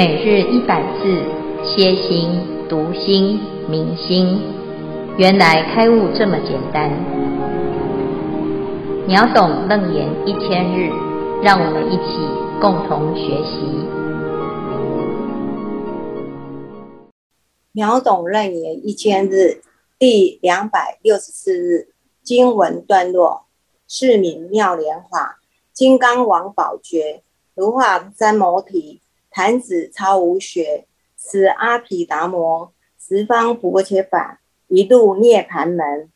每日一百字，歇心、读心、明心，原来开悟这么简单。秒懂楞严一千日，让我们一起共同学习。秒懂楞严一千日第两百六十四日经文段落：是名妙莲华，金刚王宝觉，如化三摩提。弹子超无学，此阿毗达摩十方薄伽梵，一度涅槃门。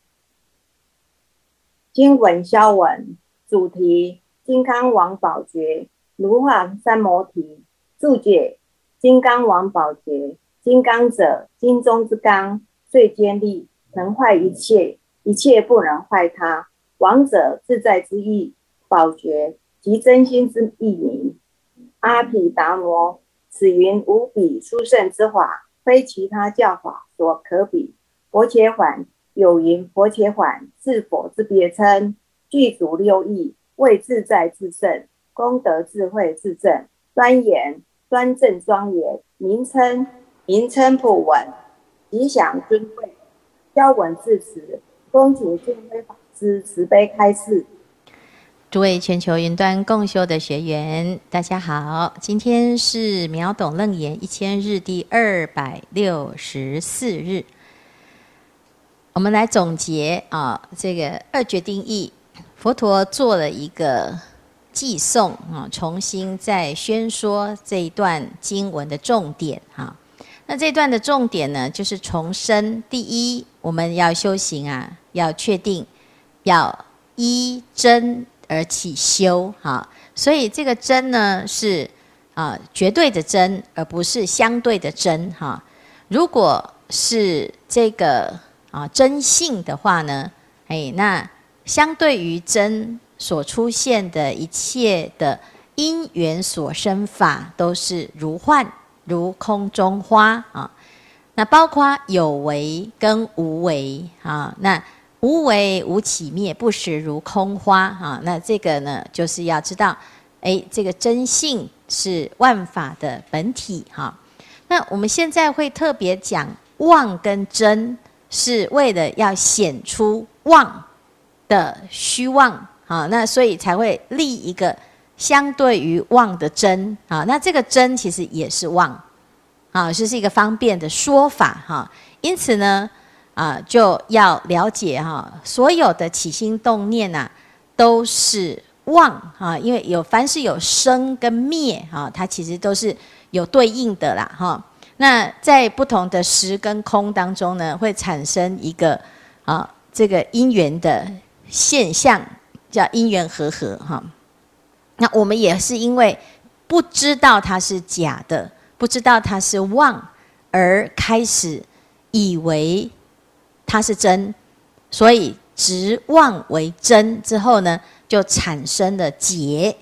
经文消文主题：金刚王宝觉如化三摩提。注解：金刚王宝觉，金刚者，金中之刚，最坚利，能坏一切，一切不能坏他。王者，自在之意。宝觉，即真心之意名。阿毗达摩，此云无比殊胜之法，非其他教法所可比。佛且缓有云：佛且缓是佛之别称，具足六义，为自在自胜，功德智慧自正，庄严端正庄严，名称名称普稳，吉祥尊贵。消文至此，恭请敬辉法师慈悲开示。诸位全球云端共修的学员，大家好！今天是秒懂楞严一千日第二百六十四日，我们来总结啊，这个二决定义，佛陀做了一个偈颂啊，重新再宣说这一段经文的重点哈。那这段的重点呢，就是重申第一，我们要修行啊，要确定要依真。而起修哈，所以这个真呢是啊绝对的真，而不是相对的真哈。如果是这个啊真性的话呢，哎，那相对于真所出现的一切的因缘所生法，都是如幻如空中花啊。那包括有为跟无为啊，那。无为无起灭，不实如空花啊！那这个呢，就是要知道，哎，这个真性是万法的本体哈。那我们现在会特别讲妄跟真，是为了要显出妄的虚妄啊。那所以才会立一个相对于妄的真啊。那这个真其实也是妄啊，就是一个方便的说法哈。因此呢。啊，就要了解哈，所有的起心动念呐，都是妄啊，因为有凡是有生跟灭啊，它其实都是有对应的啦哈。那在不同的时跟空当中呢，会产生一个啊这个因缘的现象，叫因缘和合哈。那我们也是因为不知道它是假的，不知道它是妄，而开始以为。它是真，所以执妄为真之后呢，就产生了结。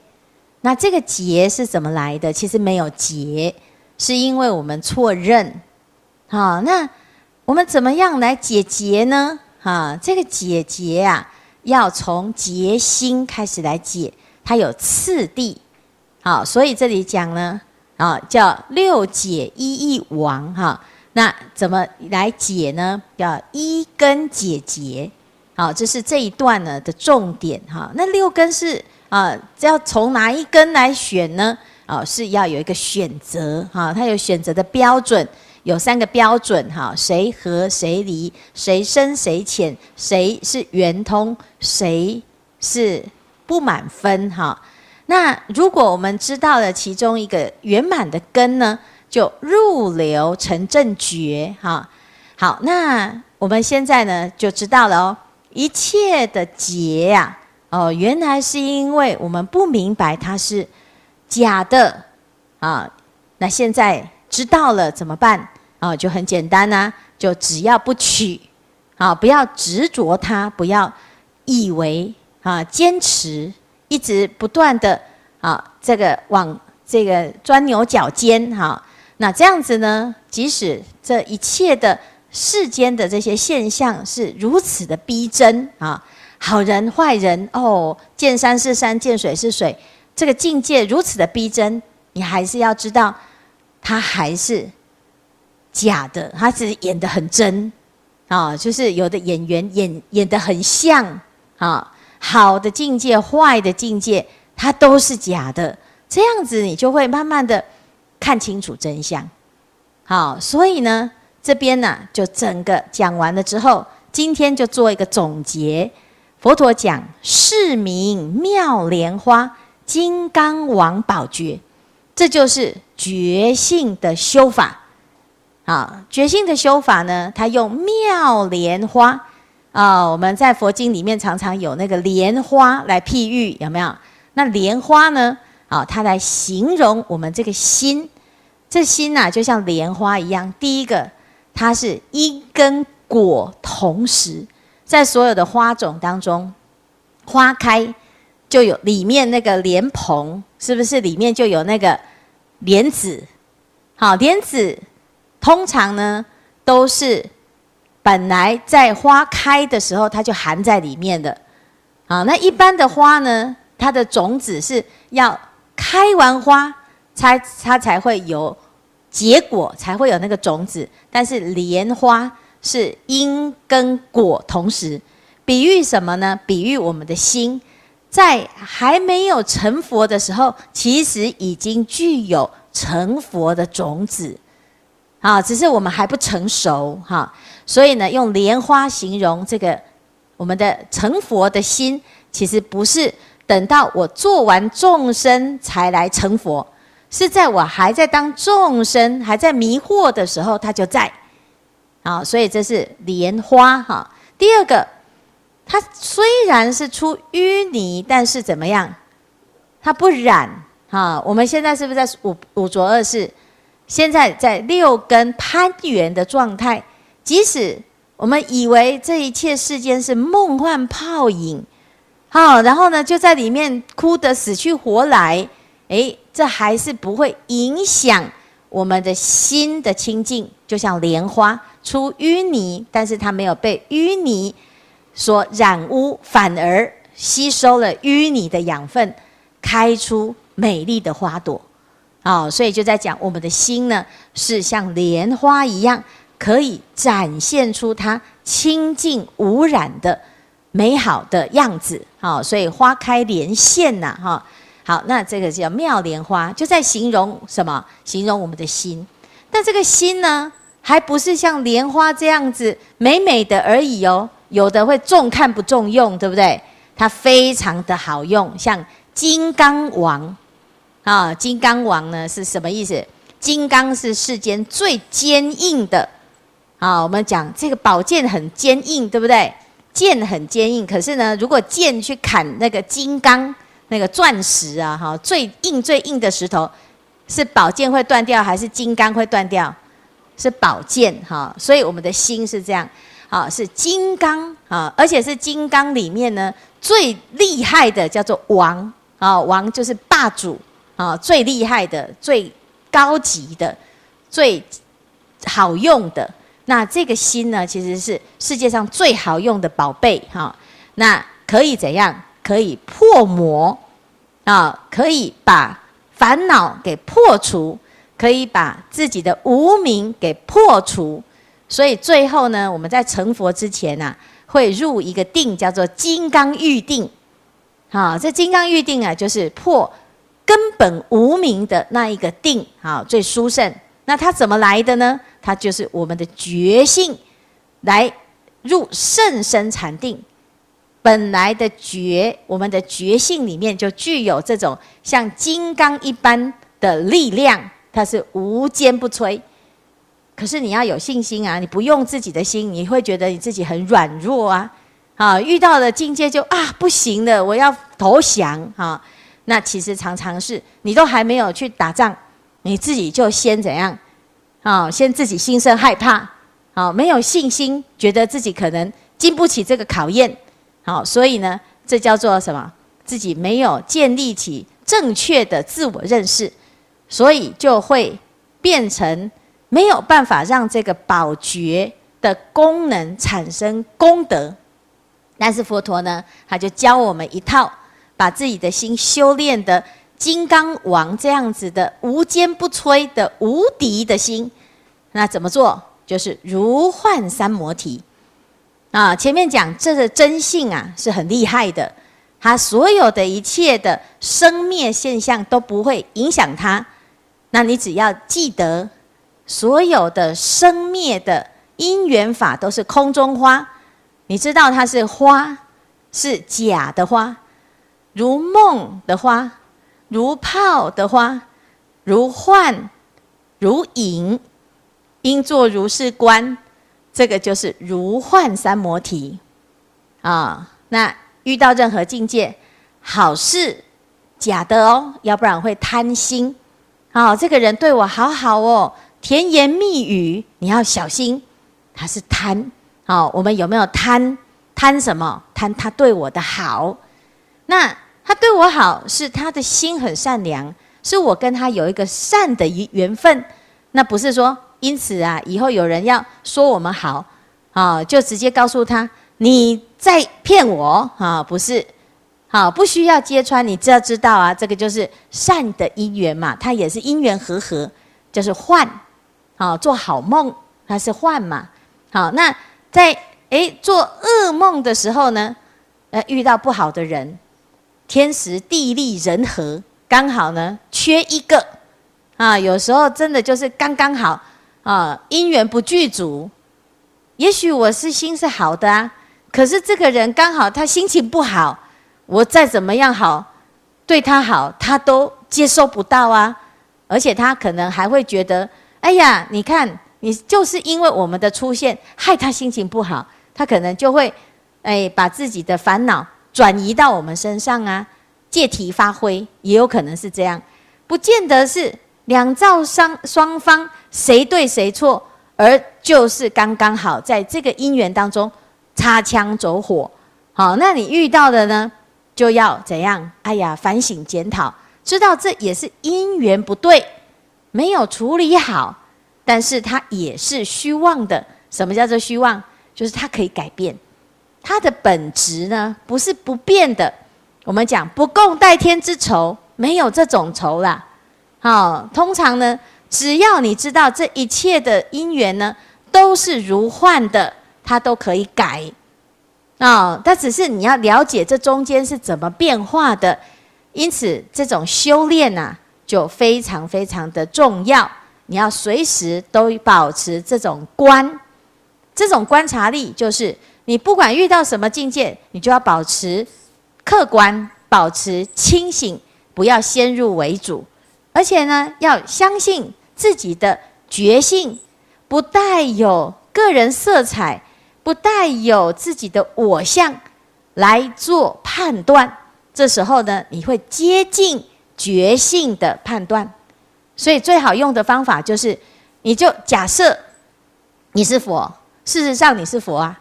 那这个结是怎么来的？其实没有结，是因为我们错认。好，那我们怎么样来解结呢？哈，这个解结啊，要从结心开始来解，它有次第。好，所以这里讲呢，啊，叫六解一义王哈。那怎么来解呢？要一根解结，好，这是这一段呢的重点哈。那六根是啊，要从哪一根来选呢？啊，是要有一个选择哈，它有选择的标准，有三个标准哈，谁合谁离，谁深谁浅，谁是圆通，谁是不满分哈。那如果我们知道了其中一个圆满的根呢？就入流成正觉，哈，好，那我们现在呢就知道了哦，一切的结呀，哦，原来是因为我们不明白它是假的啊。那现在知道了怎么办啊？就很简单呐，就只要不取，啊，不要执着它，不要以为啊，坚持，一直不断的啊，这个往这个钻牛角尖，哈。那这样子呢？即使这一切的世间的这些现象是如此的逼真啊，好人坏人哦，见山是山，见水是水，这个境界如此的逼真，你还是要知道，它还是假的，它只是演的很真啊，就是有的演员演演的很像啊，好的境界、坏的境界，它都是假的。这样子你就会慢慢的看清楚真相。好，所以呢，这边呢就整个讲完了之后，今天就做一个总结。佛陀讲是名妙莲花金刚王宝觉，这就是觉性的修法。啊，觉性的修法呢，它用妙莲花啊，我们在佛经里面常常有那个莲花来譬喻，有没有？那莲花呢？啊，它来形容我们这个心，这心呐、啊，就像莲花一样。第一个，它是因跟果同时。在所有的花种当中，花开就有里面那个莲蓬，是不是里面就有那个莲子？好，莲子通常呢都是本来在花开的时候它就含在里面的。好，那一般的花呢，它的种子是要开完花才它才会有结果，才会有那个种子。但是莲花。是因跟果同时，比喻什么呢？比喻我们的心，在还没有成佛的时候，其实已经具有成佛的种子，啊，只是我们还不成熟哈。所以呢，用莲花形容这个我们的成佛的心，其实不是等到我做完众生才来成佛，是在我还在当众生还在迷惑的时候，它就在。啊，所以这是莲花哈。第二个，它虽然是出淤泥，但是怎么样？它不染哈。我们现在是不是在五五浊二世？现在在六根攀缘的状态。即使我们以为这一切世间是梦幻泡影，好，然后呢，就在里面哭得死去活来，诶，这还是不会影响我们的心的清净，就像莲花。出淤泥，但是它没有被淤泥所染污，反而吸收了淤泥的养分，开出美丽的花朵。啊、哦，所以就在讲我们的心呢，是像莲花一样，可以展现出它清净无染的美好的样子。好、哦，所以花开莲现呐，哈、好，那这个叫妙莲花，就在形容什么？形容我们的心。但这个心呢？还不是像莲花这样子美美的而已哦，有的会重看不重用，对不对？它非常的好用，像金刚王啊，金刚王呢是什么意思？金刚是世间最坚硬的啊。我们讲这个宝剑很坚硬，对不对？剑很坚硬，可是呢，如果剑去砍那个金刚那个钻石啊，哈，最硬最硬的石头，是宝剑会断掉，还是金刚会断掉？是宝剑哈，所以我们的心是这样，啊，是金刚啊，而且是金刚里面呢最厉害的叫做王啊，王就是霸主啊，最厉害的、最高级的、最好用的。那这个心呢，其实是世界上最好用的宝贝哈。那可以怎样？可以破魔啊，可以把烦恼给破除。可以把自己的无明给破除，所以最后呢，我们在成佛之前呐、啊，会入一个定，叫做金刚喻定。好，这金刚喻定啊，就是破根本无明的那一个定，好，最殊胜。那它怎么来的呢？它就是我们的觉性来入甚深禅定，本来的觉，我们的觉性里面就具有这种像金刚一般的力量。它是无坚不摧，可是你要有信心啊！你不用自己的心，你会觉得你自己很软弱啊！啊，遇到了境界就啊不行了，我要投降啊！那其实常常是你都还没有去打仗，你自己就先怎样？啊，先自己心生害怕，啊，没有信心，觉得自己可能经不起这个考验，好，所以呢，这叫做什么？自己没有建立起正确的自我认识。所以就会变成没有办法让这个宝觉的功能产生功德，但是佛陀呢，他就教我们一套，把自己的心修炼的金刚王这样子的无坚不摧的无敌的心，那怎么做？就是如幻三摩提啊！前面讲这个真性啊是很厉害的，它所有的一切的生灭现象都不会影响它。那你只要记得，所有的生灭的因缘法都是空中花，你知道它是花，是假的花，如梦的花，如泡的花，如幻，如影。应作如是观，这个就是如幻三摩提啊。那遇到任何境界，好事假的哦，要不然会贪心。哦，这个人对我好好哦，甜言蜜语，你要小心，他是贪。好，我们有没有贪？贪什么？贪他对我的好。那他对我好，是他的心很善良，是我跟他有一个善的缘分。那不是说。因此啊，以后有人要说我们好，啊，就直接告诉他你在骗我啊，不是，好，不需要揭穿，你只要知道啊，这个就是善的因缘嘛，它也是因缘和合，就是幻，啊，做好梦它是幻嘛，好，那在诶做噩梦的时候呢，呃遇到不好的人，天时地利人和刚好呢缺一个，啊，有时候真的就是刚刚好。啊，因缘不具足，也许我是心是好的啊，可是这个人刚好他心情不好，我再怎么样好，对他好，他都接收不到啊，而且他可能还会觉得，哎呀，你看，你就是因为我们的出现，害他心情不好，他可能就会，哎，把自己的烦恼转移到我们身上啊，借题发挥，也有可能是这样，不见得是。两造双双方谁对谁错，而就是刚刚好在这个因缘当中擦枪走火。好，那你遇到的呢，就要怎样？哎呀，反省检讨，知道这也是因缘不对，没有处理好，但是它也是虚妄的。什么叫做虚妄？就是它可以改变，它的本质呢，不是不变的。我们讲不共戴天之仇，没有这种仇啦。好，通常呢，只要你知道这一切的因缘呢，都是如幻的，它都可以改。啊，但只是你要了解这中间是怎么变化的，因此这种修炼呐、啊，就非常非常的重要。你要随时都保持这种观，这种观察力，就是你不管遇到什么境界，你就要保持客观，保持清醒，不要先入为主。而且呢，要相信自己的觉性，不带有个人色彩，不带有自己的我相来做判断。这时候呢，你会接近觉性的判断。所以最好用的方法就是，你就假设你是佛，事实上你是佛啊。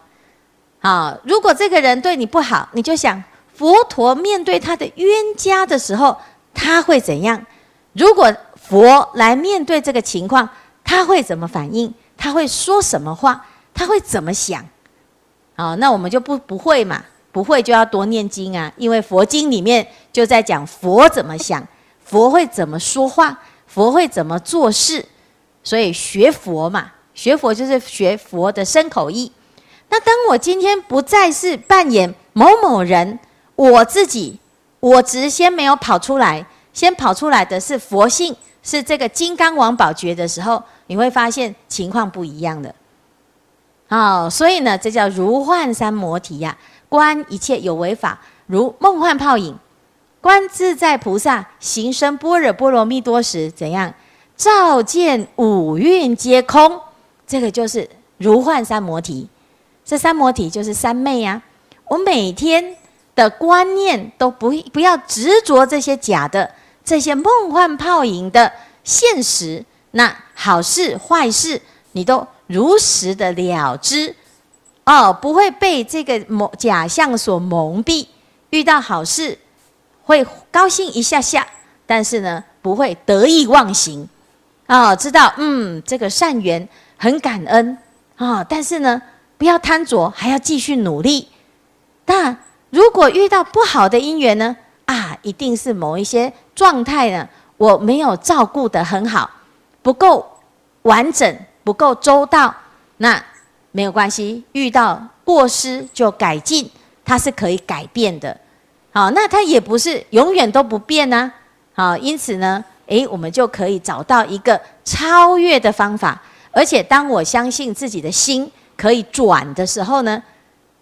好，如果这个人对你不好，你就想佛陀面对他的冤家的时候，他会怎样？如果佛来面对这个情况，他会怎么反应？他会说什么话？他会怎么想？啊，那我们就不不会嘛，不会就要多念经啊，因为佛经里面就在讲佛怎么想，佛会怎么说话，佛会怎么做事，所以学佛嘛，学佛就是学佛的身口意。那当我今天不再是扮演某某人，我自己我只是先没有跑出来。先跑出来的是佛性，是这个金刚王宝觉的时候，你会发现情况不一样的。好，所以呢，这叫如幻三摩提呀。观一切有为法，如梦幻泡影；观自在菩萨行深般若波罗蜜多时，怎样？照见五蕴皆空。这个就是如幻三摩提。这三摩提就是三昧呀。我每天的观念都不不要执着这些假的。这些梦幻泡影的现实，那好事坏事，你都如实的了知，哦，不会被这个蒙假象所蒙蔽。遇到好事，会高兴一下下，但是呢，不会得意忘形，哦，知道嗯，这个善缘很感恩啊，哦，但是呢，不要贪着，还要继续努力。但如果遇到不好的因缘呢，一定是某一些状态呢，我没有照顾得很好，不够完整，不够周到。那没有关系，遇到过失就改进，它是可以改变的。好，那它也不是永远都不变呢。好，因此呢，诶，我们就可以找到一个超越的方法。而且，当我相信自己的心可以转的时候呢，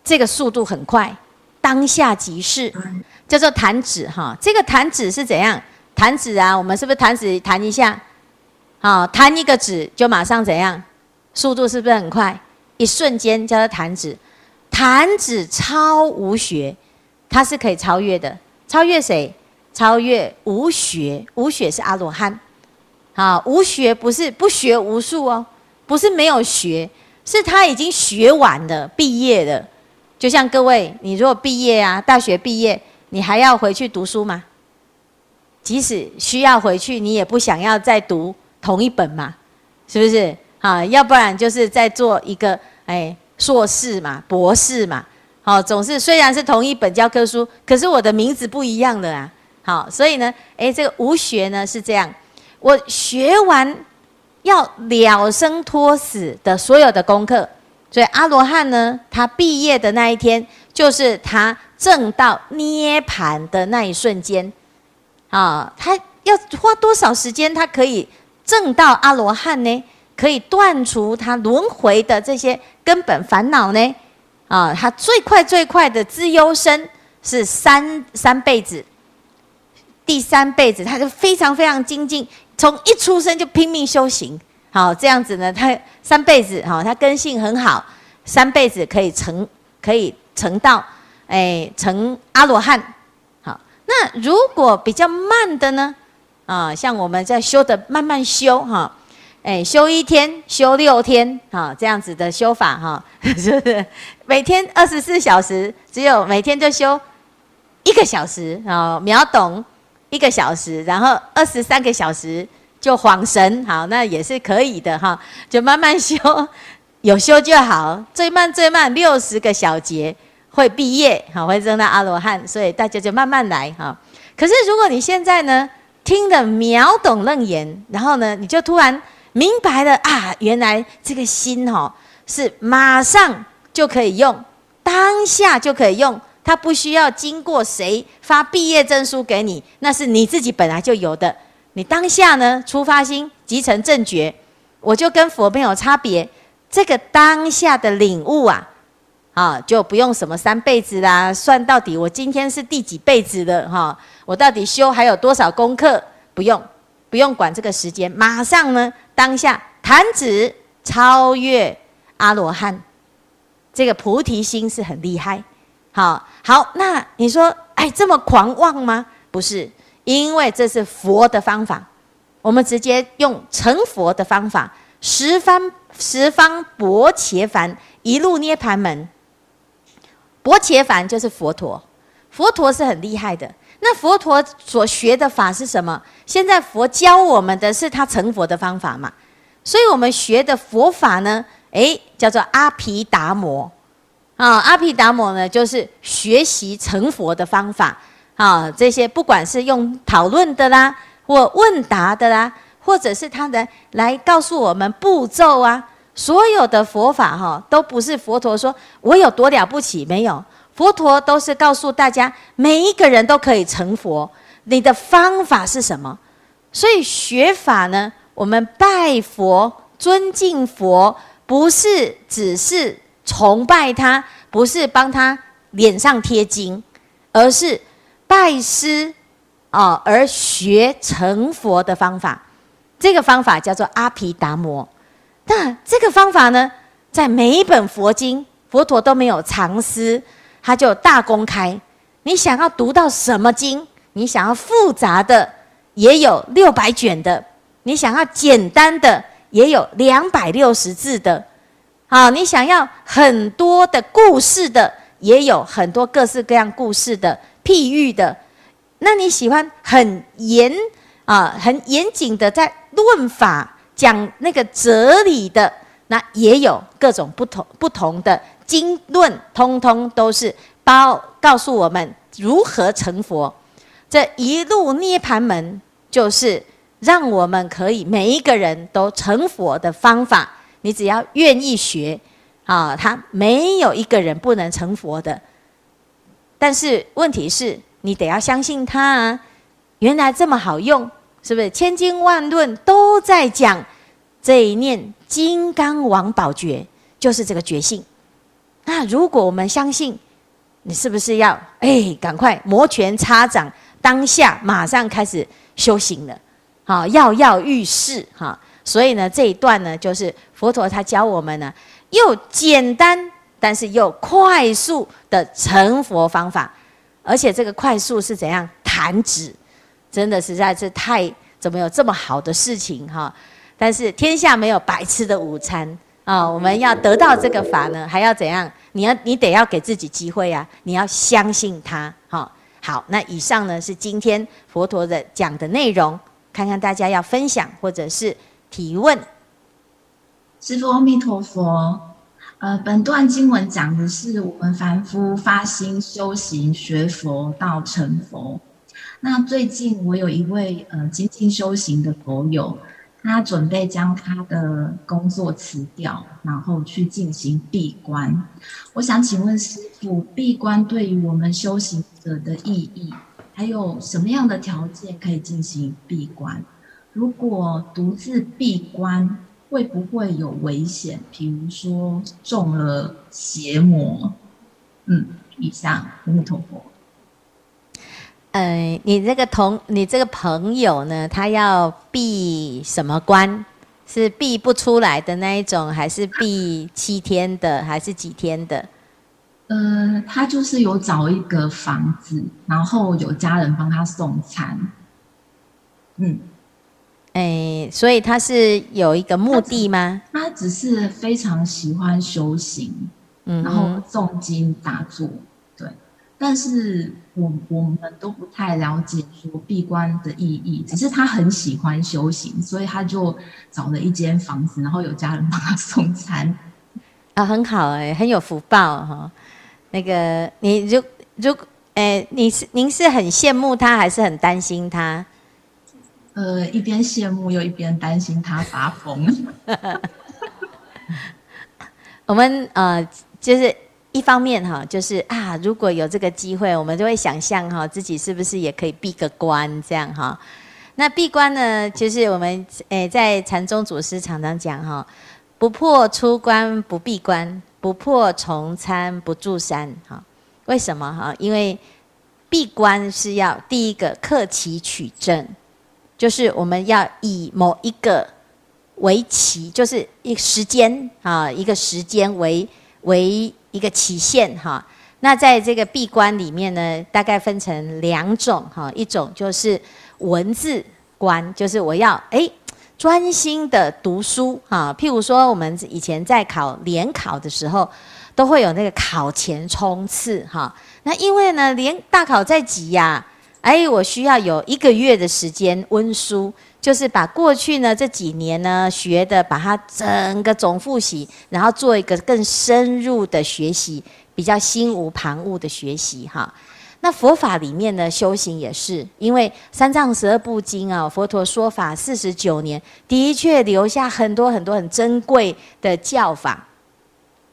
这个速度很快，当下即是，叫做弹指哈。这个弹指是怎样？弹指啊，我们是不是弹指弹一下？好，弹一个指就马上怎样？速度是不是很快？一瞬间叫做弹指，弹指超无学，它是可以超越的。超越谁？超越无学。无学是阿罗汉。好，无学不是不学无术哦。不是没有学，是他已经学完了，毕业了。就像各位，你如果毕业啊，大学毕业，你还要回去读书吗？即使需要回去，你也不想要再读同一本嘛，是不是？啊，要不然就是在做一个哎硕士嘛、博士嘛。好，总是虽然是同一本教科书，可是我的名字不一样了啊。好，所以呢，哎，这个无学呢是这样，我学完。要了生脱死的所有的功课，所以阿罗汉呢，他毕业的那一天，就是他证到涅槃的那一瞬间，啊，他要花多少时间，他可以证到阿罗汉呢？可以断除他轮回的这些根本烦恼呢？啊，他最快最快的资优生是三三辈子，第三辈子他就非常非常精进。从一出生就拼命修行，好，这样子呢，他三辈子哈，他根性很好，三辈子可以成，可以成道，哎，成阿罗汉。好，那如果比较慢的呢？啊，像我们在修的慢慢修哈，哎，修一天修六天，哈，这样子的修法哈，是不是？每天二十四小时，只有每天就修一个小时啊，秒懂。一个小时，然后二十三个小时就恍神，好，那也是可以的哈，就慢慢修，有修就好，最慢最慢六十个小节会毕业，好，会证到阿罗汉，所以大家就慢慢来哈。可是如果你现在呢，听得秒懂楞严，然后呢，你就突然明白了啊，原来这个心哈是马上就可以用，当下就可以用。它不需要经过谁发毕业证书给你，那是你自己本来就有的。你当下呢，出发心即成正觉，我就跟佛没有差别。这个当下的领悟啊，啊，就不用什么三辈子啦，算到底我今天是第几辈子的哈？我到底修还有多少功课？不用，不用管这个时间，马上呢，当下弹指超越阿罗汉，这个菩提心是很厉害。好好，那你说，哎，这么狂妄吗？不是，因为这是佛的方法，我们直接用成佛的方法，十方十方薄伽梵一路涅盘门。薄伽梵就是佛陀，佛陀是很厉害的。那佛陀所学的法是什么？现在佛教我们的是他成佛的方法嘛？所以我们学的佛法呢，诶，叫做阿毗达摩。啊，阿毗达摩呢，就是学习成佛的方法。啊，这些不管是用讨论的啦，或问答的啦，或者是他的来告诉我们步骤啊，所有的佛法哈，都不是佛陀说我有多了不起，没有，佛陀都是告诉大家，每一个人都可以成佛。你的方法是什么？所以学法呢，我们拜佛、尊敬佛，不是只是。崇拜他不是帮他脸上贴金，而是拜师啊，而学成佛的方法。这个方法叫做阿毗达摩。那这个方法呢，在每一本佛经，佛陀都没有藏私，他就大公开。你想要读到什么经？你想要复杂的，也有六百卷的；你想要简单的，也有两百六十字的。好，你想要很多的故事的，也有很多各式各样故事的譬喻的。那你喜欢很严啊，很严谨的在论法讲那个哲理的，那也有各种不同不同的经论，通通都是包告诉我们如何成佛。这一路涅盘门就是让我们可以每一个人都成佛的方法。你只要愿意学，啊，他没有一个人不能成佛的。但是问题是你得要相信他啊，原来这么好用，是不是？千经万论都在讲这一念金刚王宝觉，就是这个觉性。那如果我们相信，你是不是要哎，赶快摩拳擦掌，当下马上开始修行了？好，跃跃欲试哈。所以呢，这一段呢，就是佛陀他教我们呢，又简单，但是又快速的成佛方法，而且这个快速是怎样？弹指，真的实在是太怎么有这么好的事情哈？但是天下没有白吃的午餐啊！我们要得到这个法呢，还要怎样？你要你得要给自己机会啊！你要相信他，好，好。那以上呢是今天佛陀的讲的内容，看看大家要分享或者是提问。师父阿弥陀佛。呃，本段经文讲的是我们凡夫发心修行学佛到成佛。那最近我有一位呃精进修行的佛友。他准备将他的工作辞掉，然后去进行闭关。我想请问师父，闭关对于我们修行者的意义，还有什么样的条件可以进行闭关？如果独自闭关，会不会有危险？比如说中了邪魔？嗯，以上，阿弥陀佛。呃，你这个同你这个朋友呢，他要避什么关？是避不出来的那一种，还是避七天的，还是几天的？呃，他就是有找一个房子，然后有家人帮他送餐。嗯，哎，所以他是有一个目的吗？他只，他只是非常喜欢修行，嗯，然后诵经打坐。对但是我我们都不太了解说闭关的意义，只是他很喜欢修行，所以他就找了一间房子，然后有家人帮他送餐，啊，很好哎、欸，很有福报哈、哦。那个你如如哎，你是您是很羡慕他，还是很担心他？呃，一边羡慕又一边担心他发疯。我们呃就是。一方面哈，就是啊，如果有这个机会，我们就会想象哈，自己是不是也可以闭个关这样哈？那闭关呢，就是我们诶在禅宗祖师常常讲哈，不破出关不闭关，不破重参不住山哈。为什么哈？因为闭关是要第一个克期取证，就是我们要以某一个为期，就是一时间啊，一个时间为为。一个期限哈，那在这个闭关里面呢，大概分成两种哈，一种就是文字关，就是我要哎专心的读书哈。譬如说，我们以前在考联考的时候，都会有那个考前冲刺哈。那因为呢，联大考在即呀，哎，我需要有一个月的时间温书。就是把过去呢这几年呢学的，把它整个总复习，然后做一个更深入的学习，比较心无旁骛的学习哈。那佛法里面呢修行也是，因为三藏十二部经啊，佛陀说法四十九年，的确留下很多很多很珍贵的教法。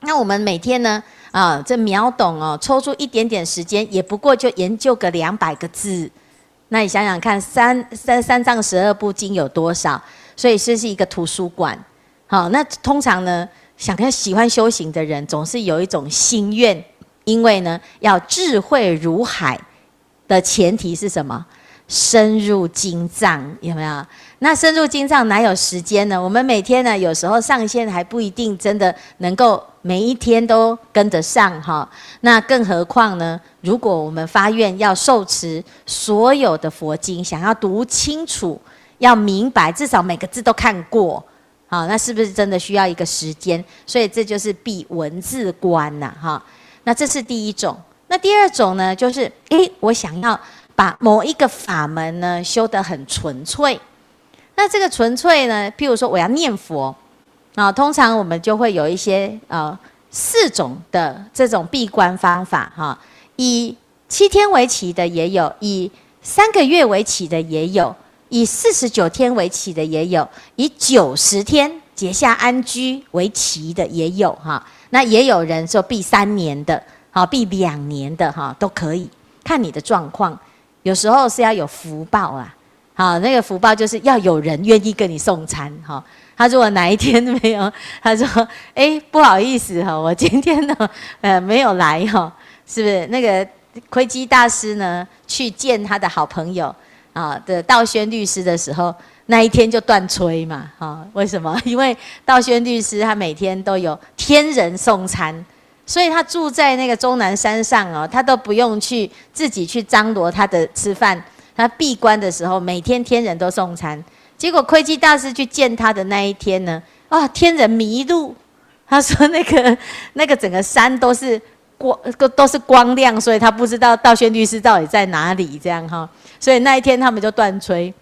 那我们每天呢啊，这秒懂哦，抽出一点点时间，也不过就研究个两百个字。那你想想看，三三三藏十二部经有多少？所以这是一个图书馆。好，那通常呢，想要喜欢修行的人，总是有一种心愿，因为呢，要智慧如海的前提是什么？深入经藏，有没有？那深入经藏哪有时间呢？我们每天呢，有时候上线还不一定真的能够每一天都跟得上哈。那更何况呢？如果我们发愿要受持所有的佛经，想要读清楚，要明白，至少每个字都看过，好，那是不是真的需要一个时间？所以这就是闭文字关呐，哈。那这是第一种。那第二种呢，就是诶，我想要把某一个法门呢修得很纯粹。那这个纯粹呢，譬如说我要念佛，啊，通常我们就会有一些呃四种的这种闭关方法，哈。以七天为期的也有，以三个月为期的也有，以四十九天为期的也有，以九十天结下安居为期的也有哈。那也有人说闭三年的，好闭两年的哈都可以，看你的状况。有时候是要有福报啊，好那个福报就是要有人愿意跟你送餐哈。他如果哪一天没有，他说哎不好意思哈，我今天呢 呃没有来哈，是不是那个？窥基大师呢，去见他的好朋友啊的道宣律师的时候，那一天就断炊嘛，哈，为什么？因为道宣律师他每天都有天人送餐，所以他住在那个终南山上哦，他都不用去自己去张罗他的吃饭。他闭关的时候，每天天人都送餐。结果窥基大师去见他的那一天呢，啊，天人迷路，他说那个那个整个山都是。光都是光亮，所以他不知道道宣律师到底在哪里，这样哈。所以那一天他们就断炊。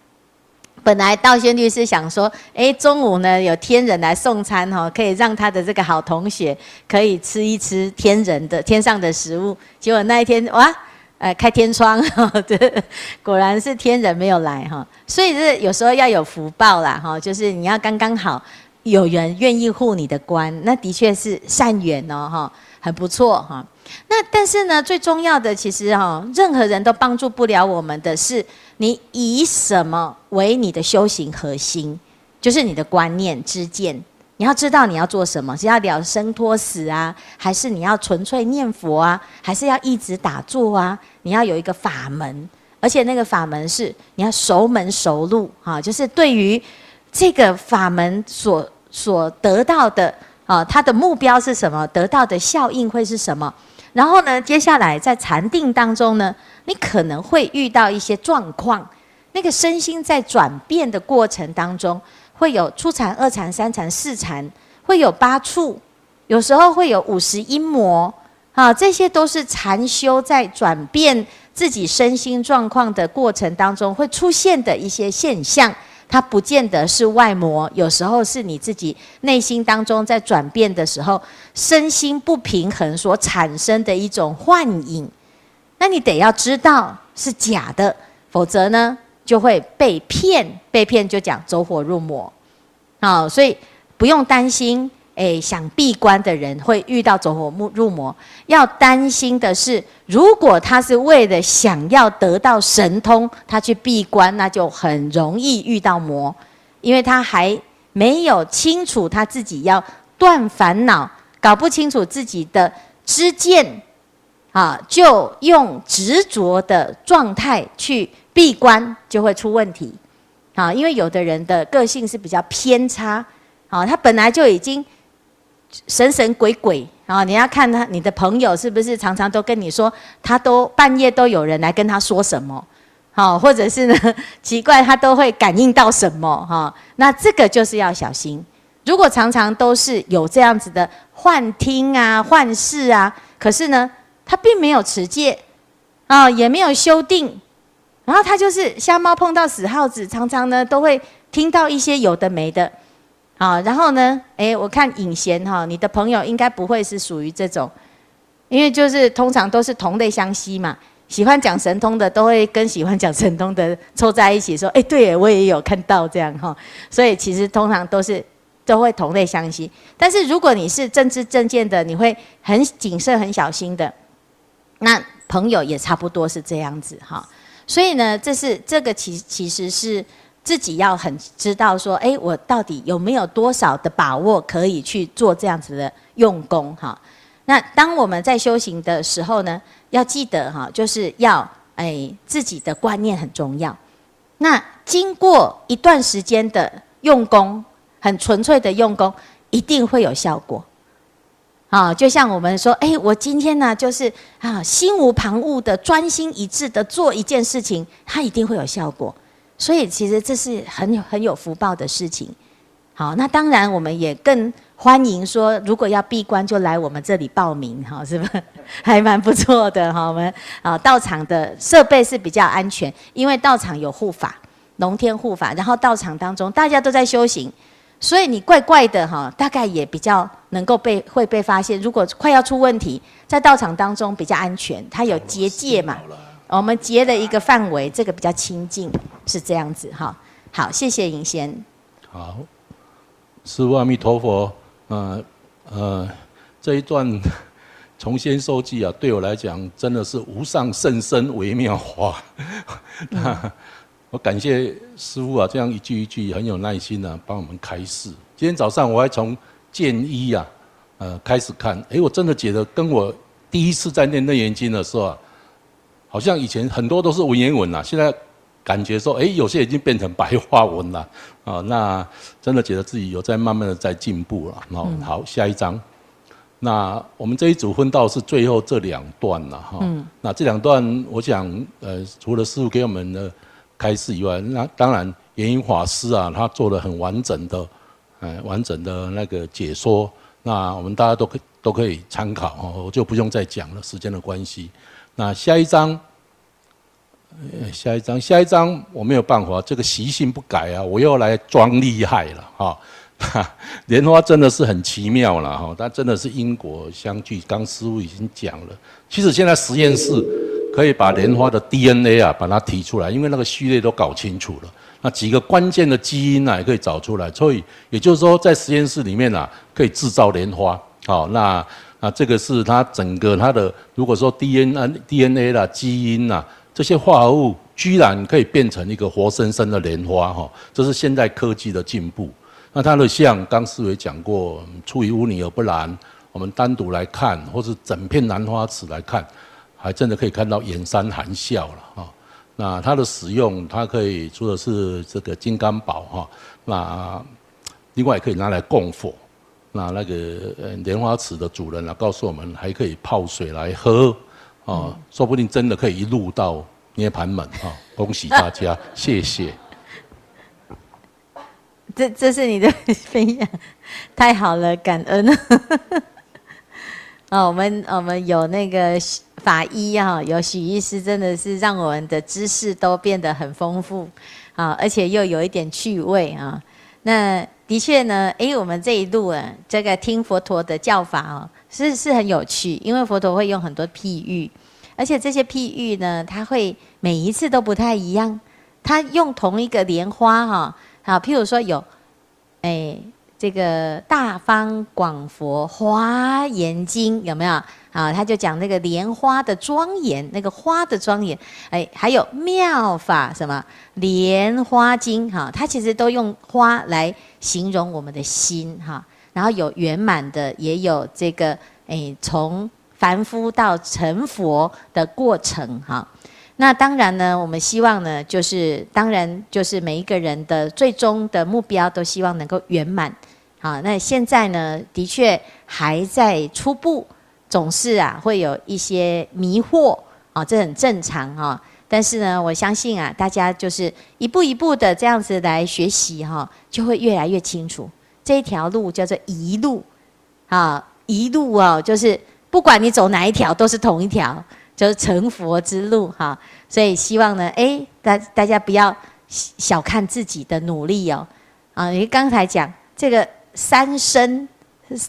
本来道宣律师想说，哎，中午呢有天人来送餐哈，可以让他的这个好同学可以吃一吃天人的天上的食物。结果那一天哇，呃，开天窗，对，果然是天人没有来哈。所以这有时候要有福报啦哈，就是你要刚刚好有人愿意护你的关，那的确是善缘哦哈。很不错哈，那但是呢，最重要的其实哈，任何人都帮助不了我们的是，你以什么为你的修行核心？就是你的观念、之见。你要知道你要做什么，是要了生脱死啊，还是你要纯粹念佛啊，还是要一直打坐啊？你要有一个法门，而且那个法门是你要熟门熟路啊，就是对于这个法门所所得到的。啊，它的目标是什么？得到的效应会是什么？然后呢，接下来在禅定当中呢，你可能会遇到一些状况，那个身心在转变的过程当中，会有初禅、二禅、三禅、四禅，会有八处，有时候会有五十阴魔，啊，这些都是禅修在转变自己身心状况的过程当中会出现的一些现象。它不见得是外魔，有时候是你自己内心当中在转变的时候，身心不平衡所产生的一种幻影。那你得要知道是假的，否则呢就会被骗。被骗就讲走火入魔，啊，所以不用担心。诶，想闭关的人会遇到走火入魔，要担心的是，如果他是为了想要得到神通，他去闭关，那就很容易遇到魔，因为他还没有清楚他自己要断烦恼，搞不清楚自己的知见，啊，就用执着的状态去闭关，就会出问题，啊，因为有的人的个性是比较偏差，啊，他本来就已经。神神鬼鬼啊！你要看他，你的朋友是不是常常都跟你说，他都半夜都有人来跟他说什么，好，或者是呢，奇怪，他都会感应到什么哈？那这个就是要小心。如果常常都是有这样子的幻听啊、幻视啊，可是呢，他并没有持戒啊，也没有修定，然后他就是瞎猫碰到死耗子，常常呢都会听到一些有的没的。好，然后呢？诶，我看尹贤哈，你的朋友应该不会是属于这种，因为就是通常都是同类相吸嘛。喜欢讲神通的都会跟喜欢讲神通的凑在一起说：“诶，对，我也有看到这样哈。”所以其实通常都是都会同类相吸。但是如果你是正知正见的，你会很谨慎、很小心的。那朋友也差不多是这样子哈。所以呢，这是这个其其实是。自己要很知道说，诶，我到底有没有多少的把握可以去做这样子的用功哈？那当我们在修行的时候呢，要记得哈，就是要诶自己的观念很重要。那经过一段时间的用功，很纯粹的用功，一定会有效果。啊，就像我们说，诶，我今天呢，就是啊，心无旁骛的专心一致的做一件事情，它一定会有效果。所以其实这是很有很有福报的事情。好，那当然我们也更欢迎说，如果要闭关就来我们这里报名，哈，是不是？还蛮不错的哈。我们啊道场的设备是比较安全，因为道场有护法，龙天护法，然后道场当中大家都在修行，所以你怪怪的哈，大概也比较能够被会被发现。如果快要出问题，在道场当中比较安全，它有结界嘛。我们结了一个范围，这个比较亲近，是这样子哈。好，谢谢寅仙。好，师父阿弥陀佛。呃呃，这一段从仙受记啊，对我来讲真的是无上甚深微妙法。嗯、我感谢师父啊，这样一句一句很有耐心的、啊、帮我们开示。今天早上我还从建一啊，呃开始看，哎，我真的觉得跟我第一次在念《楞严经》的时候啊，好像以前很多都是文言文啊，现在感觉说，哎，有些已经变成白话文了啊。那真的觉得自己有在慢慢的在进步了。哦，好，下一章。那我们这一组分到是最后这两段了哈。嗯。那这两段，我想，呃，除了师傅给我们的开示以外，那当然圆瑛法师啊，他做了很完整的，呃，完整的那个解说。那我们大家都可都可以参考哈，我就不用再讲了，时间的关系。那下一章，下一章，下一章我没有办法，这个习性不改啊，我又来装厉害了哈。莲花真的是很奇妙了哈，它真的是因果相聚。刚师傅已经讲了，其实现在实验室可以把莲花的 DNA 啊，把它提出来，因为那个序列都搞清楚了，那几个关键的基因啊，也可以找出来。所以也就是说，在实验室里面啊，可以制造莲花。好，那那这个是它整个它的，如果说 DNA DNA 啦、基因呐这些化合物，居然可以变成一个活生生的莲花哈，这是现代科技的进步。那它的像刚师父讲过，出于污泥而不染，我们单独来看，或是整片兰花池来看，还真的可以看到眼山含笑了哈。那它的使用，它可以除了是这个金刚宝哈，那另外也可以拿来供佛。那那个莲花池的主人啊，告诉我们还可以泡水来喝，啊，说不定真的可以一路到涅槃门啊！恭喜大家，谢谢。这这是你的分享，太好了，感恩。哦，我们我们有那个法医哈，有许医师，真的是让我们的知识都变得很丰富啊，而且又有一点趣味啊。那的确呢，哎，我们这一路啊，这个听佛陀的教法哦，是是很有趣，因为佛陀会用很多譬喻，而且这些譬喻呢，他会每一次都不太一样，他用同一个莲花哈。好，譬如说有，哎，这个大方广佛华严经有没有？啊，他就讲那个莲花的庄严，那个花的庄严。哎，还有妙法什么莲花经？哈，它其实都用花来形容我们的心哈。然后有圆满的，也有这个哎，从凡夫到成佛的过程哈。那当然呢，我们希望呢，就是当然就是每一个人的最终的目标都希望能够圆满。好，那现在呢，的确还在初步，总是啊会有一些迷惑啊，这很正常哈。但是呢，我相信啊，大家就是一步一步的这样子来学习哈，就会越来越清楚。这条路叫做一路啊，一路哦，就是不管你走哪一条，都是同一条。就是成佛之路哈，所以希望呢，哎，大大家不要小看自己的努力哦，啊，你刚才讲这个三生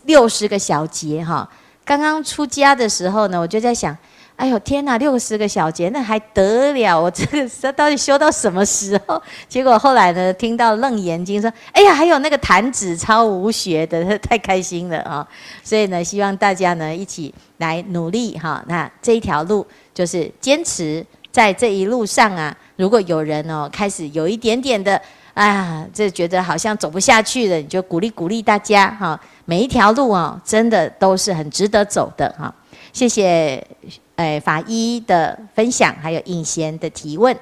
六十个小节哈，刚刚出家的时候呢，我就在想。哎呦天哪，六十个小节那还得了？我 这个这到底修到什么时候？结果后来呢，听到楞严经说，哎呀，还有那个弹指超无学的，太开心了啊！所以呢，希望大家呢一起来努力哈。那这一条路就是坚持在这一路上啊。如果有人哦开始有一点点的啊，这觉得好像走不下去了，你就鼓励鼓励大家哈。每一条路哦，真的都是很值得走的哈。谢谢。哎，法医的分享，还有应贤的提问。